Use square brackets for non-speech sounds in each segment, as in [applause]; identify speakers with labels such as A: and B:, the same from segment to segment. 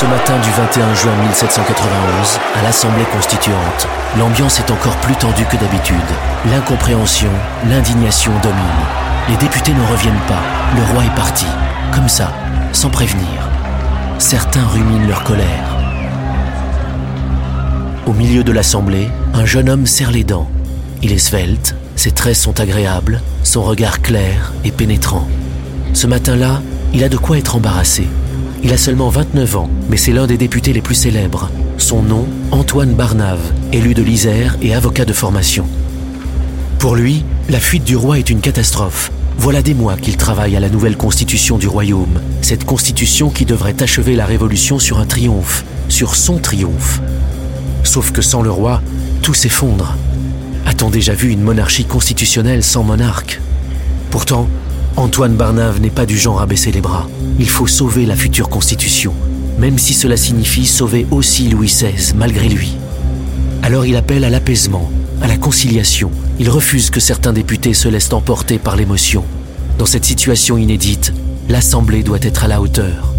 A: Ce matin du 21 juin 1791, à l'Assemblée constituante, l'ambiance est encore plus tendue que d'habitude. L'incompréhension, l'indignation dominent. Les députés ne reviennent pas. Le roi est parti. Comme ça, sans prévenir. Certains ruminent leur colère. Au milieu de l'Assemblée, un jeune homme serre les dents. Il est svelte, ses traits sont agréables, son regard clair et pénétrant. Ce matin-là, il a de quoi être embarrassé. Il a seulement 29 ans, mais c'est l'un des députés les plus célèbres. Son nom, Antoine Barnave, élu de l'Isère et avocat de formation. Pour lui, la fuite du roi est une catastrophe. Voilà des mois qu'il travaille à la nouvelle constitution du royaume, cette constitution qui devrait achever la révolution sur un triomphe, sur son triomphe. Sauf que sans le roi, tout s'effondre. A-t-on déjà vu une monarchie constitutionnelle sans monarque? Pourtant, Antoine Barnave n'est pas du genre à baisser les bras. Il faut sauver la future constitution, même si cela signifie sauver aussi Louis XVI, malgré lui. Alors il appelle à l'apaisement, à la conciliation. Il refuse que certains députés se laissent emporter par l'émotion. Dans cette situation inédite, l'Assemblée doit être à la hauteur.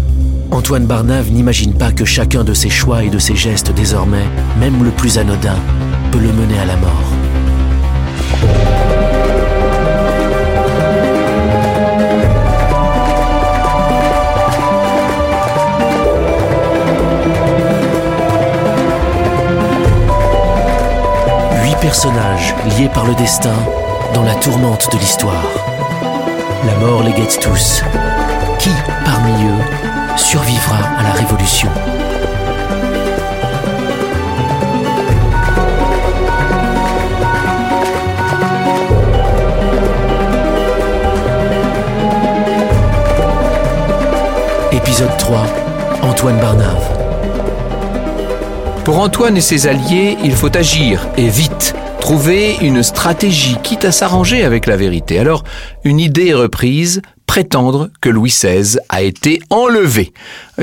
A: Antoine Barnave n'imagine pas que chacun de ses choix et de ses gestes désormais, même le plus anodin, peut le mener à la mort. Personnages liés par le destin dans la tourmente de l'histoire. La mort les guette tous. Qui, parmi eux, survivra à la Révolution? Épisode 3 Antoine Barnave
B: pour Antoine et ses alliés, il faut agir, et vite, trouver une stratégie, quitte à s'arranger avec la vérité. Alors, une idée est reprise, prétendre que Louis XVI a été enlevé.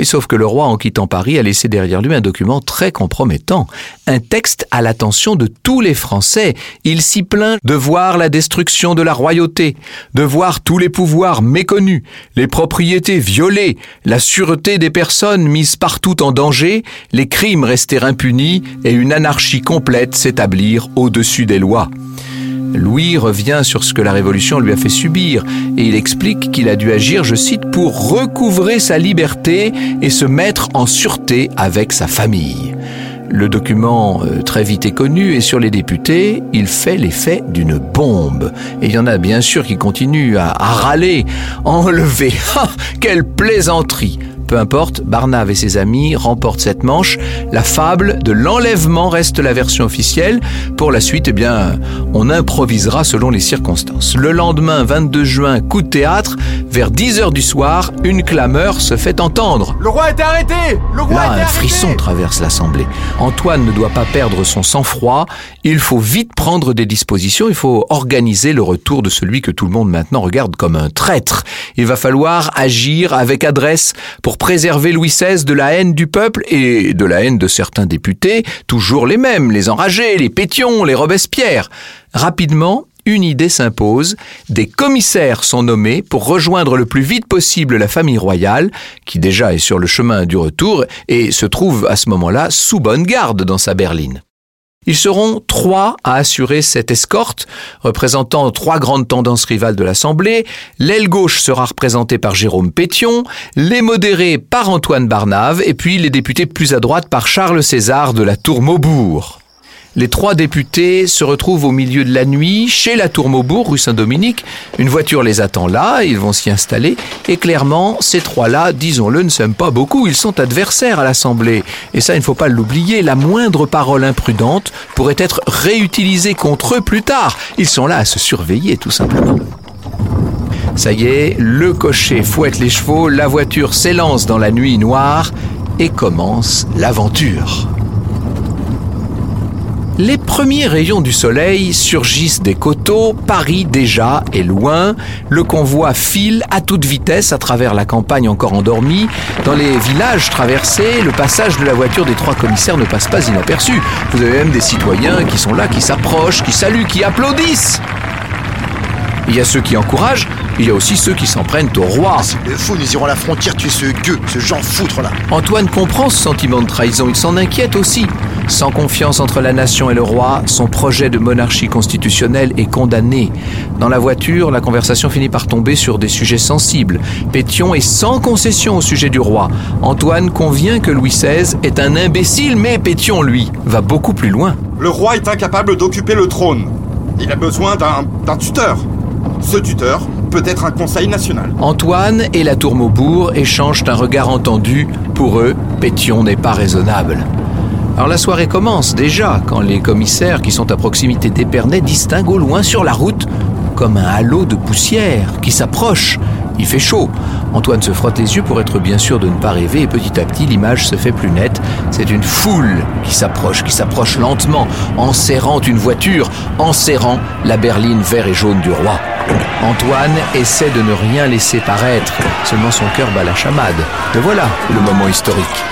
B: sauf que le roi, en quittant Paris, a laissé derrière lui un document très compromettant, un texte à l'attention de tous les Français. Il s'y plaint de voir la destruction de la royauté, de voir tous les pouvoirs méconnus, les propriétés violées, la sûreté des personnes mises partout en danger, les crimes rester impunis et une anarchie complète s'établir au-dessus des lois. Louis revient sur ce que la Révolution lui a fait subir et il explique qu'il a dû agir, je cite, pour recouvrer sa liberté et se mettre en sûreté avec sa famille. Le document euh, très vite est connu et sur les députés, il fait l'effet d'une bombe. Et il y en a bien sûr qui continuent à, râler, enlever. [laughs] Ah, quelle plaisanterie peu importe, Barnave et ses amis remportent cette manche. La fable de l'enlèvement reste la version officielle. Pour la suite, eh bien, on improvisera selon les circonstances. Le lendemain, 22 juin, coup de théâtre, vers 10 heures du soir, une clameur se fait entendre.
C: Le roi est arrêté Le roi
B: Là, un frisson traverse l'Assemblée. Antoine ne doit pas perdre son sang-froid. Il faut vite prendre des dispositions. Il faut organiser le retour de celui que tout le monde maintenant regarde comme un traître. Il va falloir agir avec adresse pour préserver Louis XVI de la haine du peuple et de la haine de certains députés, toujours les mêmes, les enragés, les pétions, les Robespierre. Rapidement, une idée s'impose, des commissaires sont nommés pour rejoindre le plus vite possible la famille royale, qui déjà est sur le chemin du retour et se trouve à ce moment-là sous bonne garde dans sa berline. Ils seront trois à assurer cette escorte, représentant trois grandes tendances rivales de l'Assemblée. L'aile gauche sera représentée par Jérôme Pétion, les modérés par Antoine Barnave, et puis les députés plus à droite par Charles César de la Tour Maubourg. Les trois députés se retrouvent au milieu de la nuit chez la Tour Maubourg, rue Saint-Dominique. Une voiture les attend là, ils vont s'y installer. Et clairement, ces trois-là, disons-le, ne s'aiment pas beaucoup. Ils sont adversaires à l'Assemblée. Et ça, il ne faut pas l'oublier. La moindre parole imprudente pourrait être réutilisée contre eux plus tard. Ils sont là à se surveiller, tout simplement. Ça y est, le cocher fouette les chevaux, la voiture s'élance dans la nuit noire et commence l'aventure. Les premiers rayons du soleil surgissent des coteaux, Paris déjà est loin, le convoi file à toute vitesse à travers la campagne encore endormie. Dans les villages traversés, le passage de la voiture des trois commissaires ne passe pas inaperçu. Vous avez même des citoyens qui sont là, qui s'approchent, qui saluent, qui applaudissent. Il y a ceux qui encouragent, il y a aussi ceux qui s'en prennent au roi.
D: C'est le fou, nous irons à la frontière tuer ce gueux, ce Jean foutre là.
B: Antoine comprend ce sentiment de trahison, il s'en inquiète aussi. Sans confiance entre la nation et le roi, son projet de monarchie constitutionnelle est condamné. Dans la voiture, la conversation finit par tomber sur des sujets sensibles. Pétion est sans concession au sujet du roi. Antoine convient que Louis XVI est un imbécile, mais Pétion, lui, va beaucoup plus loin.
E: Le roi est incapable d'occuper le trône. Il a besoin d'un tuteur. Ce tuteur peut être un conseil national.
B: Antoine et la tour Maubourg échangent un regard entendu. Pour eux, Pétion n'est pas raisonnable. Alors la soirée commence déjà quand les commissaires qui sont à proximité d'Épernay distinguent au loin sur la route comme un halo de poussière qui s'approche. Il fait chaud. Antoine se frotte les yeux pour être bien sûr de ne pas rêver et petit à petit l'image se fait plus nette. C'est une foule qui s'approche, qui s'approche lentement, en serrant une voiture, en serrant la berline vert et jaune du roi. Antoine essaie de ne rien laisser paraître, seulement son cœur bat la chamade. Et voilà le moment historique.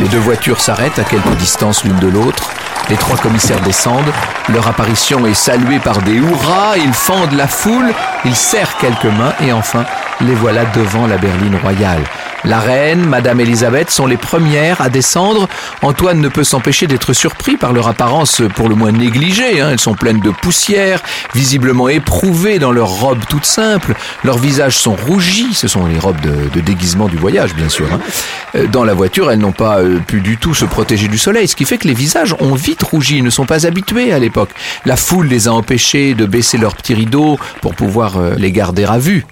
B: Les deux voitures s'arrêtent à quelque distance l'une de l'autre. Les trois commissaires descendent. Leur apparition est saluée par des hurrahs. Ils fendent la foule. Ils serrent quelques mains et enfin, les voilà devant la berline royale. La reine, Madame Elisabeth sont les premières à descendre. Antoine ne peut s'empêcher d'être surpris par leur apparence pour le moins négligée. Hein. Elles sont pleines de poussière, visiblement éprouvées dans leurs robes toutes simples. Leurs visages sont rougis. Ce sont les robes de, déguisement du voyage, bien sûr. Hein. Euh, dans la voiture, elles n'ont pas euh, pu du tout se protéger du soleil, ce qui fait que les visages ont rougi. Ils ne sont pas habitués à l'époque. La foule les a empêchés de baisser leurs petits rideaux pour pouvoir euh, les garder à vue.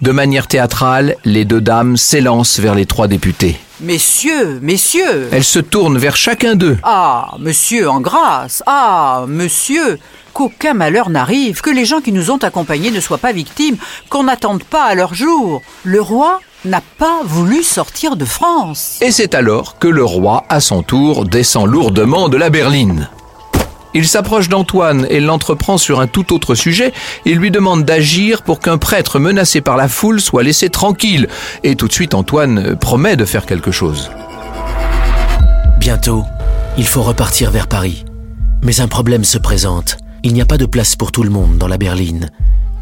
B: De manière théâtrale, les deux dames s'élancent vers les trois députés.
F: Messieurs, messieurs
B: Elles se tournent vers chacun d'eux.
F: Ah, monsieur, en grâce Ah, monsieur Qu'aucun malheur n'arrive, que les gens qui nous ont accompagnés ne soient pas victimes, qu'on n'attende pas à leur jour. Le roi n'a pas voulu sortir de France.
B: Et c'est alors que le roi, à son tour, descend lourdement de la berline. Il s'approche d'Antoine et l'entreprend sur un tout autre sujet. Il lui demande d'agir pour qu'un prêtre menacé par la foule soit laissé tranquille. Et tout de suite, Antoine promet de faire quelque chose.
A: Bientôt, il faut repartir vers Paris. Mais un problème se présente. Il n'y a pas de place pour tout le monde dans la berline.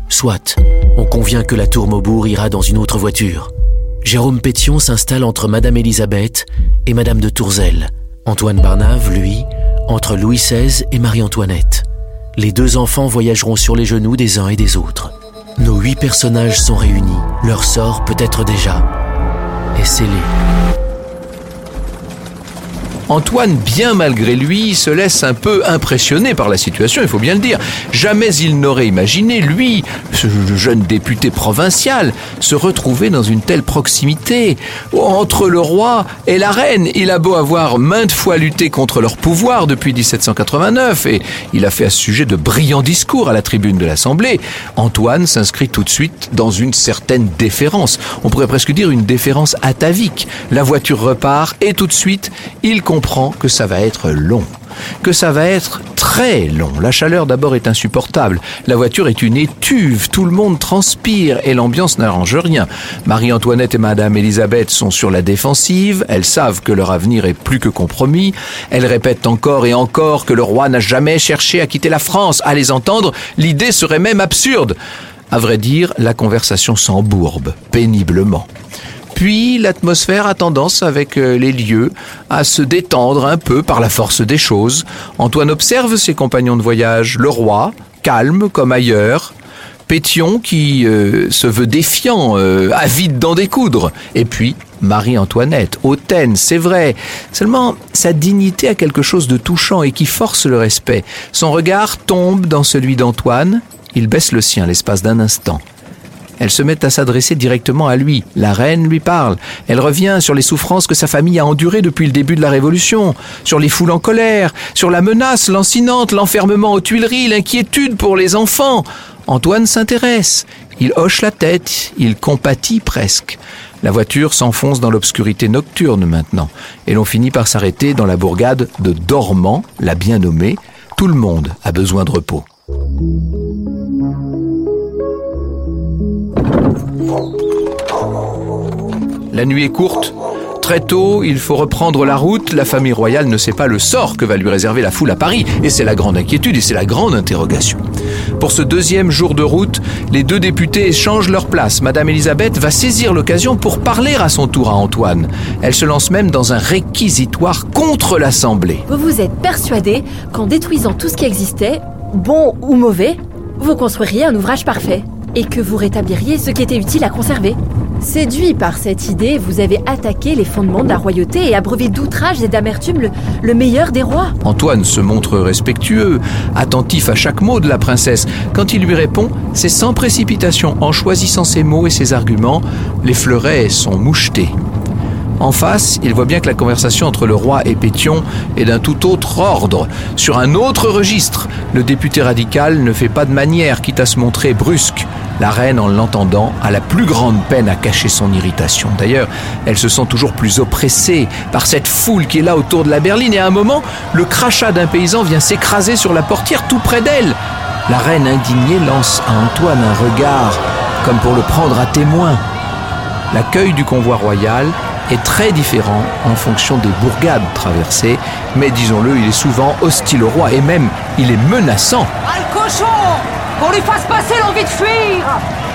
A: Soit, on convient que la tour Maubourg ira dans une autre voiture. Jérôme Pétion s'installe entre Madame Élisabeth et Madame de Tourzel. Antoine Barnave, lui, entre Louis XVI et Marie-Antoinette. Les deux enfants voyageront sur les genoux des uns et des autres. Nos huit personnages sont réunis. Leur sort peut-être déjà est scellé.
B: Antoine, bien malgré lui, se laisse un peu impressionner par la situation, il faut bien le dire. Jamais il n'aurait imaginé, lui, ce jeune député provincial, se retrouver dans une telle proximité. Entre le roi et la reine, il a beau avoir maintes fois lutté contre leur pouvoir depuis 1789, et il a fait à ce sujet de brillants discours à la tribune de l'Assemblée, Antoine s'inscrit tout de suite dans une certaine déférence. On pourrait presque dire une déférence atavique. La voiture repart, et tout de suite, il comprend que ça va être long, que ça va être très long. La chaleur d'abord est insupportable. La voiture est une étuve, tout le monde transpire et l'ambiance n'arrange rien. Marie-Antoinette et Madame Elisabeth sont sur la défensive, elles savent que leur avenir est plus que compromis, elles répètent encore et encore que le roi n'a jamais cherché à quitter la France. À les entendre, l'idée serait même absurde. À vrai dire, la conversation s'embourbe péniblement. Puis l'atmosphère a tendance avec euh, les lieux à se détendre un peu par la force des choses. Antoine observe ses compagnons de voyage, le roi, calme comme ailleurs, Pétion qui euh, se veut défiant, euh, avide d'en découdre, et puis Marie-Antoinette, hautaine, c'est vrai. Seulement, sa dignité a quelque chose de touchant et qui force le respect. Son regard tombe dans celui d'Antoine, il baisse le sien l'espace d'un instant. Elle se met à s'adresser directement à lui. La reine lui parle. Elle revient sur les souffrances que sa famille a endurées depuis le début de la Révolution, sur les foules en colère, sur la menace lancinante, l'enfermement aux Tuileries, l'inquiétude pour les enfants. Antoine s'intéresse. Il hoche la tête, il compatit presque. La voiture s'enfonce dans l'obscurité nocturne maintenant, et l'on finit par s'arrêter dans la bourgade de Dormant, la bien nommée. Tout le monde a besoin de repos. La nuit est courte. Très tôt, il faut reprendre la route. La famille royale ne sait pas le sort que va lui réserver la foule à Paris. Et c'est la grande inquiétude et c'est la grande interrogation. Pour ce deuxième jour de route, les deux députés échangent leur place. Madame Elisabeth va saisir l'occasion pour parler à son tour à Antoine. Elle se lance même dans un réquisitoire contre l'Assemblée.
G: Vous vous êtes persuadé qu'en détruisant tout ce qui existait, bon ou mauvais, vous construiriez un ouvrage parfait et que vous rétabliriez ce qui était utile à conserver. Séduit par cette idée, vous avez attaqué les fondements de la royauté et abreuvé d'outrage et d'amertume le, le meilleur des rois.
B: Antoine se montre respectueux, attentif à chaque mot de la princesse. Quand il lui répond, c'est sans précipitation, en choisissant ses mots et ses arguments. Les fleurets sont mouchetés. En face, il voit bien que la conversation entre le roi et Pétion est d'un tout autre ordre. Sur un autre registre, le député radical ne fait pas de manière, quitte à se montrer brusque. La reine, en l'entendant, a la plus grande peine à cacher son irritation. D'ailleurs, elle se sent toujours plus oppressée par cette foule qui est là autour de la berline et à un moment, le crachat d'un paysan vient s'écraser sur la portière tout près d'elle. La reine indignée lance à Antoine un regard comme pour le prendre à témoin. L'accueil du convoi royal est très différent en fonction des bourgades traversées, mais disons-le, il est souvent hostile au roi et même il est menaçant.
H: Qu'on lui fasse passer l'envie de fuir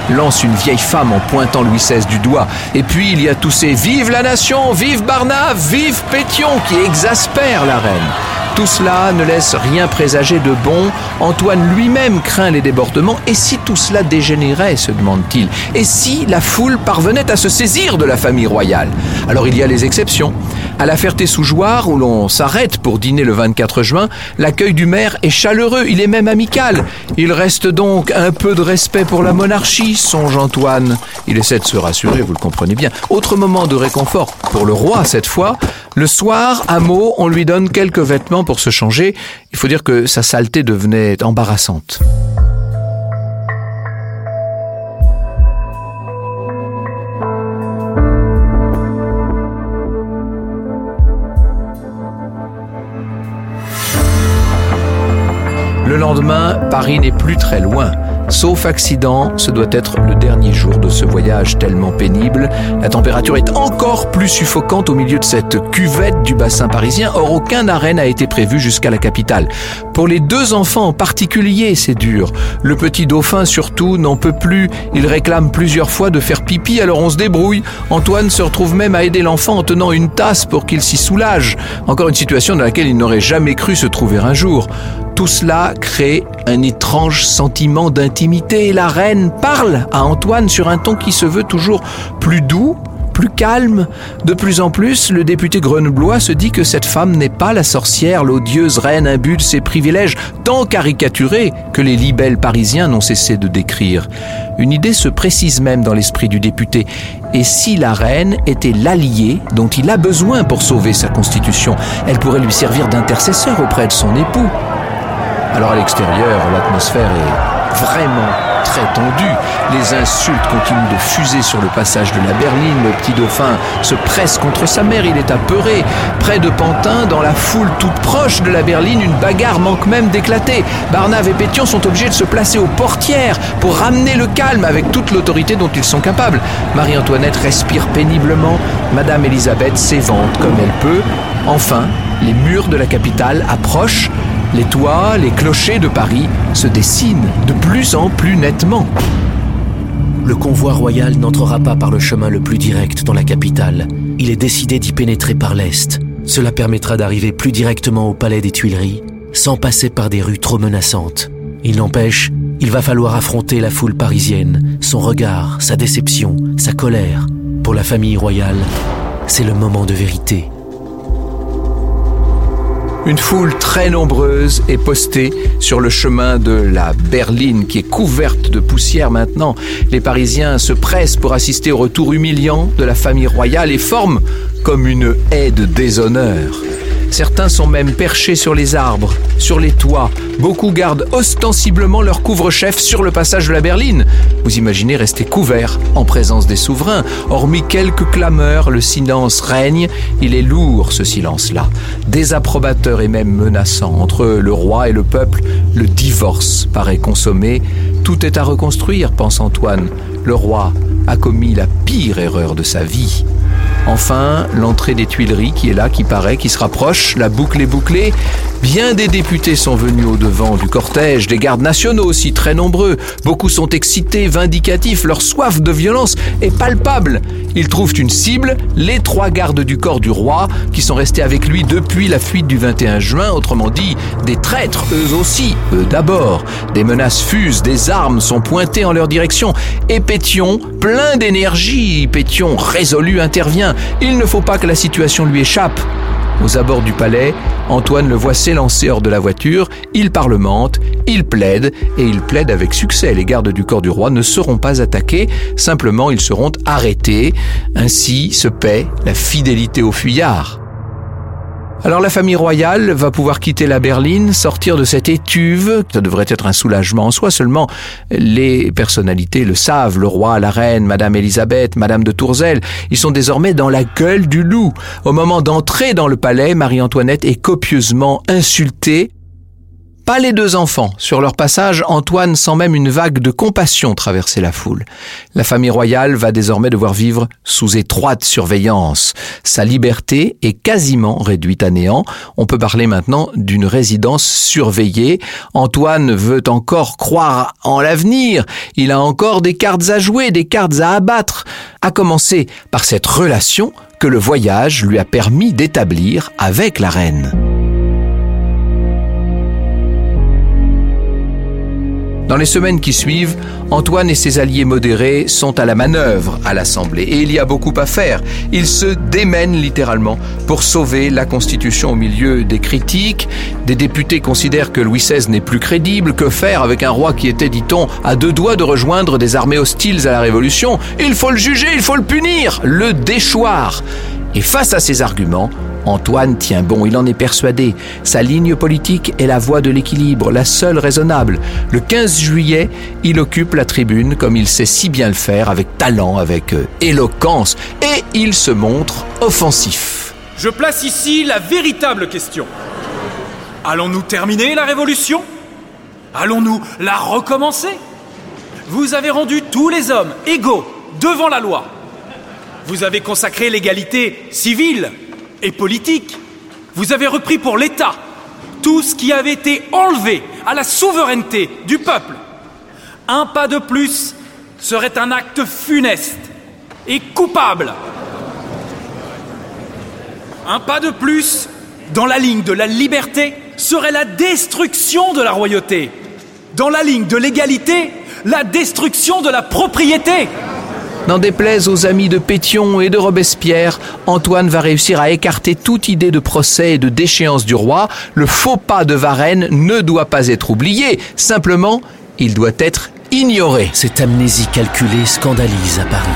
B: lance une vieille femme en pointant Louis XVI du doigt. Et puis il y a tous ces Vive la nation, vive Barnave, vive Pétion qui exaspèrent la reine. Tout cela ne laisse rien présager de bon. Antoine lui-même craint les débordements. Et si tout cela dégénérait, se demande-t-il? Et si la foule parvenait à se saisir de la famille royale? Alors il y a les exceptions. À la Ferté-sous-Jouarre, où l'on s'arrête pour dîner le 24 juin, l'accueil du maire est chaleureux, il est même amical. Il reste donc un peu de respect pour la monarchie, songe Antoine. Il essaie de se rassurer, vous le comprenez bien. Autre moment de réconfort pour le roi cette fois. Le soir, à Meaux, on lui donne quelques vêtements pour se changer. Il faut dire que sa saleté devenait embarrassante. Lendemain, Paris n'est plus très loin. Sauf accident, ce doit être le dernier jour de ce voyage tellement pénible. La température est encore plus suffocante au milieu de cette cuvette du bassin parisien. Or, aucun arène n'a été prévu jusqu'à la capitale. Pour les deux enfants en particulier, c'est dur. Le petit dauphin surtout n'en peut plus. Il réclame plusieurs fois de faire pipi, alors on se débrouille. Antoine se retrouve même à aider l'enfant en tenant une tasse pour qu'il s'y soulage. Encore une situation dans laquelle il n'aurait jamais cru se trouver un jour. Tout cela crée un étrange sentiment d'intimité et la reine parle à Antoine sur un ton qui se veut toujours plus doux, plus calme. De plus en plus, le député grenoblois se dit que cette femme n'est pas la sorcière, l'odieuse reine imbue de ses privilèges, tant caricaturés que les libelles parisiens n'ont cessé de décrire. Une idée se précise même dans l'esprit du député. Et si la reine était l'allié dont il a besoin pour sauver sa constitution, elle pourrait lui servir d'intercesseur auprès de son époux. Alors à l'extérieur, l'atmosphère est vraiment très tendue. Les insultes continuent de fuser sur le passage de la berline. Le petit dauphin se presse contre sa mère, il est apeuré. Près de Pantin, dans la foule toute proche de la berline, une bagarre manque même d'éclater. Barnave et Pétion sont obligés de se placer aux portières pour ramener le calme avec toute l'autorité dont ils sont capables. Marie-Antoinette respire péniblement. Madame Elisabeth s'évente comme elle peut. Enfin, les murs de la capitale approchent. Les toits, les clochers de Paris se dessinent de plus en plus nettement.
A: Le convoi royal n'entrera pas par le chemin le plus direct dans la capitale. Il est décidé d'y pénétrer par l'est. Cela permettra d'arriver plus directement au palais des Tuileries, sans passer par des rues trop menaçantes. Il n'empêche, il va falloir affronter la foule parisienne, son regard, sa déception, sa colère. Pour la famille royale, c'est le moment de vérité.
B: Une foule très nombreuse est postée sur le chemin de la berline qui est couverte de poussière maintenant. Les Parisiens se pressent pour assister au retour humiliant de la famille royale et forment comme une haie de déshonneur. Certains sont même perchés sur les arbres, sur les toits. Beaucoup gardent ostensiblement leur couvre-chef sur le passage de la berline. Vous imaginez rester couvert en présence des souverains. Hormis quelques clameurs, le silence règne. Il est lourd ce silence-là. Désapprobateur et même menaçant. Entre le roi et le peuple, le divorce paraît consommé. Tout est à reconstruire, pense Antoine. Le roi a commis la pire erreur de sa vie. Enfin, l'entrée des Tuileries qui est là, qui paraît, qui se rapproche, la boucle est bouclée. Bien des députés sont venus au devant du cortège, des gardes nationaux aussi très nombreux. Beaucoup sont excités, vindicatifs, leur soif de violence est palpable. Ils trouvent une cible, les trois gardes du corps du roi, qui sont restés avec lui depuis la fuite du 21 juin, autrement dit, des traîtres, eux aussi, eux d'abord. Des menaces fusent, des armes sont pointées en leur direction, et Pétion, plein d'énergie, Pétion résolu intervient. Il ne faut pas que la situation lui échappe. Aux abords du palais, Antoine le voit s'élancer hors de la voiture, il parlemente, il plaide, et il plaide avec succès. Les gardes du corps du roi ne seront pas attaqués, simplement ils seront arrêtés. Ainsi se paie la fidélité aux fuyards. Alors la famille royale va pouvoir quitter la berline, sortir de cette étuve. Ça devrait être un soulagement en soi. Seulement, les personnalités le savent. Le roi, la reine, Madame Elisabeth, Madame de Tourzel, ils sont désormais dans la gueule du loup. Au moment d'entrer dans le palais, Marie-Antoinette est copieusement insultée pas les deux enfants. Sur leur passage, Antoine sent même une vague de compassion traverser la foule. La famille royale va désormais devoir vivre sous étroite surveillance. Sa liberté est quasiment réduite à néant. On peut parler maintenant d'une résidence surveillée. Antoine veut encore croire en l'avenir. Il a encore des cartes à jouer, des cartes à abattre. À commencer par cette relation que le voyage lui a permis d'établir avec la reine. Dans les semaines qui suivent, Antoine et ses alliés modérés sont à la manœuvre à l'Assemblée et il y a beaucoup à faire. Ils se démènent littéralement pour sauver la Constitution au milieu des critiques. Des députés considèrent que Louis XVI n'est plus crédible. Que faire avec un roi qui était, dit-on, à deux doigts de rejoindre des armées hostiles à la Révolution? Il faut le juger, il faut le punir, le déchoir. Et face à ces arguments, Antoine tient bon, il en est persuadé. Sa ligne politique est la voie de l'équilibre, la seule raisonnable. Le 15 juillet, il occupe la tribune comme il sait si bien le faire, avec talent, avec euh, éloquence, et il se montre offensif.
C: Je place ici la véritable question. Allons-nous terminer la révolution? Allons-nous la recommencer? Vous avez rendu tous les hommes égaux devant la loi. Vous avez consacré l'égalité civile, et politique. Vous avez repris pour l'État tout ce qui avait été enlevé à la souveraineté du peuple. Un pas de plus serait un acte funeste et coupable. Un pas de plus dans la ligne de la liberté serait la destruction de la royauté. Dans la ligne de l'égalité, la destruction de la propriété.
B: N'en déplaise aux amis de Pétion et de Robespierre, Antoine va réussir à écarter toute idée de procès et de déchéance du roi. Le faux pas de Varennes ne doit pas être oublié, simplement, il doit être ignoré.
A: Cette amnésie calculée scandalise à Paris.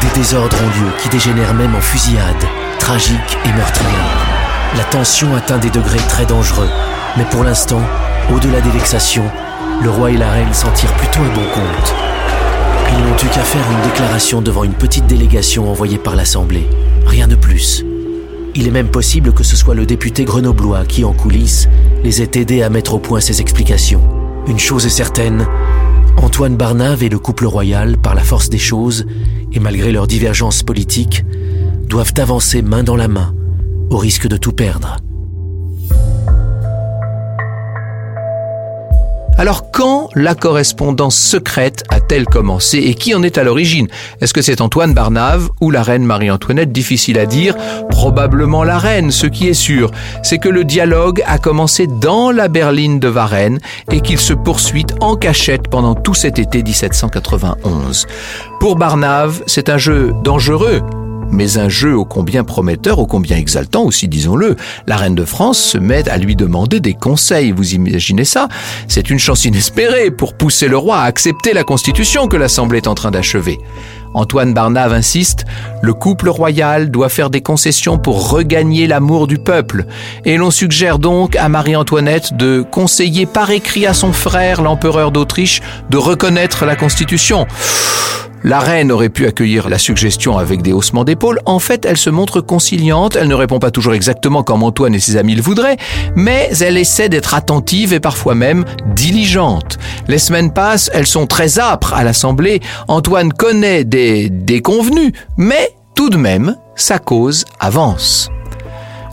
A: Des désordres ont lieu qui dégénèrent même en fusillade, tragique et meurtrière. La tension atteint des degrés très dangereux, mais pour l'instant, au-delà des vexations, le roi et la reine s'en tirent plutôt un bon compte. Ils n'ont eu qu'à faire une déclaration devant une petite délégation envoyée par l'Assemblée. Rien de plus. Il est même possible que ce soit le député grenoblois qui, en coulisses, les ait aidés à mettre au point ces explications. Une chose est certaine, Antoine Barnave et le couple royal, par la force des choses, et malgré leurs divergences politiques, doivent avancer main dans la main, au risque de tout perdre.
B: Alors quand la correspondance secrète a-t-elle commencé et qui en est à l'origine? Est-ce que c'est Antoine Barnave ou la reine Marie-Antoinette? Difficile à dire. Probablement la reine. Ce qui est sûr, c'est que le dialogue a commencé dans la berline de Varennes et qu'il se poursuit en cachette pendant tout cet été 1791. Pour Barnave, c'est un jeu dangereux mais un jeu ô combien prometteur, ô combien exaltant aussi, disons-le. La reine de France se met à lui demander des conseils, vous imaginez ça? C'est une chance inespérée pour pousser le roi à accepter la constitution que l'Assemblée est en train d'achever. Antoine Barnave insiste, le couple royal doit faire des concessions pour regagner l'amour du peuple, et l'on suggère donc à Marie-Antoinette de conseiller par écrit à son frère, l'empereur d'Autriche, de reconnaître la Constitution. La reine aurait pu accueillir la suggestion avec des haussements d'épaules. En fait, elle se montre conciliante. Elle ne répond pas toujours exactement comme Antoine et ses amis le voudraient, mais elle essaie d'être attentive et parfois même diligente. Les semaines passent, elles sont très âpres à l'Assemblée. Antoine connaît des, des convenus, mais Tout de même, sa cause avance.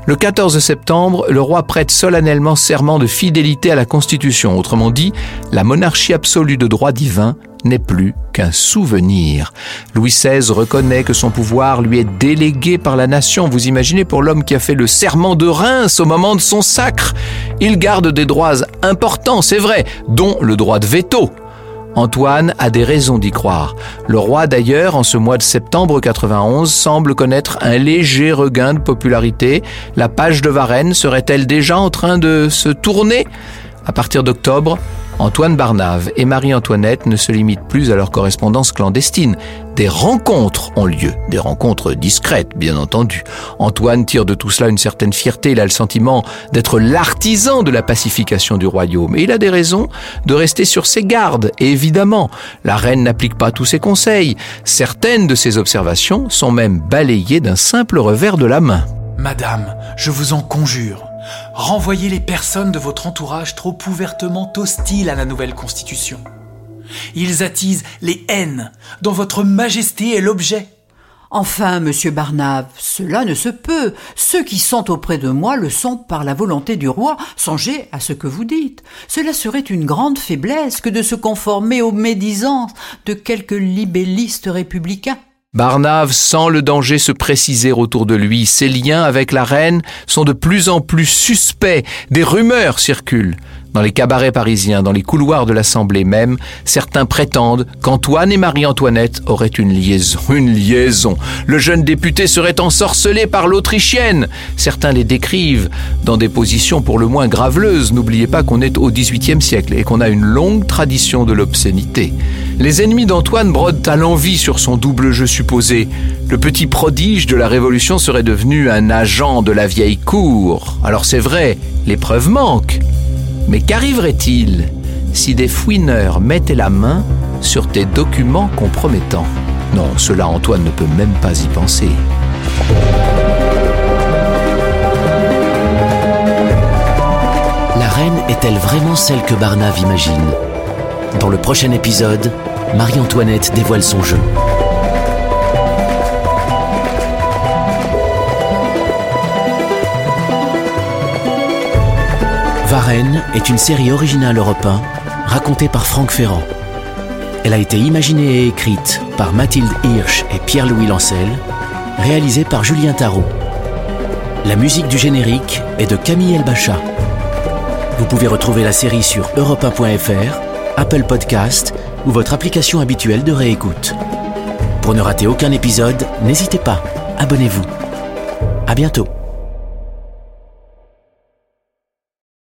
B: Le 14 septembre, le roi prête solennellement serment de fidélité à la Constitution. Autrement dit, la monarchie absolue de droit divin n'est plus qu'un souvenir. Louis XVI reconnaît que son pouvoir lui est délégué par la nation. Vous imaginez pour l'homme qui a fait le serment de Reims au moment de son sacre. Il garde des droits importants, c'est vrai, dont le droit de veto. Antoine a des raisons d'y croire. Le roi d'ailleurs, en ce mois de septembre 91, semble connaître un léger regain de popularité. La page de Varennes serait-elle déjà en train de se tourner? À partir d'octobre, Antoine Barnave et Marie-Antoinette ne se limitent plus à leur correspondance clandestine. Des rencontres ont lieu, des rencontres discrètes, bien entendu. Antoine tire de tout cela une certaine fierté, il a le sentiment d'être l'artisan de la pacification du royaume, et il a des raisons de rester sur ses gardes, et évidemment, la reine n'applique pas tous ses conseils. Certaines de ses observations sont même balayées d'un simple revers de la main.
C: Madame, je vous en conjure, renvoyez les personnes de votre entourage trop ouvertement hostiles à la nouvelle Constitution. Ils attisent les haines dont votre majesté est l'objet.
F: Enfin, monsieur Barnave, cela ne se peut. Ceux qui sont auprès de moi le sont par la volonté du roi. Songez à ce que vous dites. Cela serait une grande faiblesse que de se conformer aux médisances de quelques libellistes républicains.
B: Barnave sent le danger se préciser autour de lui. Ses liens avec la reine sont de plus en plus suspects. Des rumeurs circulent. Dans les cabarets parisiens, dans les couloirs de l'Assemblée même, certains prétendent qu'Antoine et Marie-Antoinette auraient une liaison. Une liaison. Le jeune député serait ensorcelé par l'Autrichienne. Certains les décrivent dans des positions pour le moins graveleuses. N'oubliez pas qu'on est au XVIIIe siècle et qu'on a une longue tradition de l'obscénité. Les ennemis d'Antoine brodent à l'envie sur son double jeu supposé. Le petit prodige de la Révolution serait devenu un agent de la vieille cour. Alors c'est vrai, les preuves manquent. Mais qu'arriverait-il si des fouineurs mettaient la main sur tes documents compromettants? Non, cela Antoine ne peut même pas y penser.
A: La reine est-elle vraiment celle que Barnave imagine? Dans le prochain épisode, Marie-Antoinette dévoile son jeu. Varennes est une série originale Europe 1 racontée par Franck Ferrand. Elle a été imaginée et écrite par Mathilde Hirsch et Pierre-Louis Lancel, réalisée par Julien Tarot. La musique du générique est de Camille Elbacha. Vous pouvez retrouver la série sur europe1.fr, Apple Podcast ou votre application habituelle de réécoute. Pour ne rater aucun épisode, n'hésitez pas, abonnez-vous. À bientôt.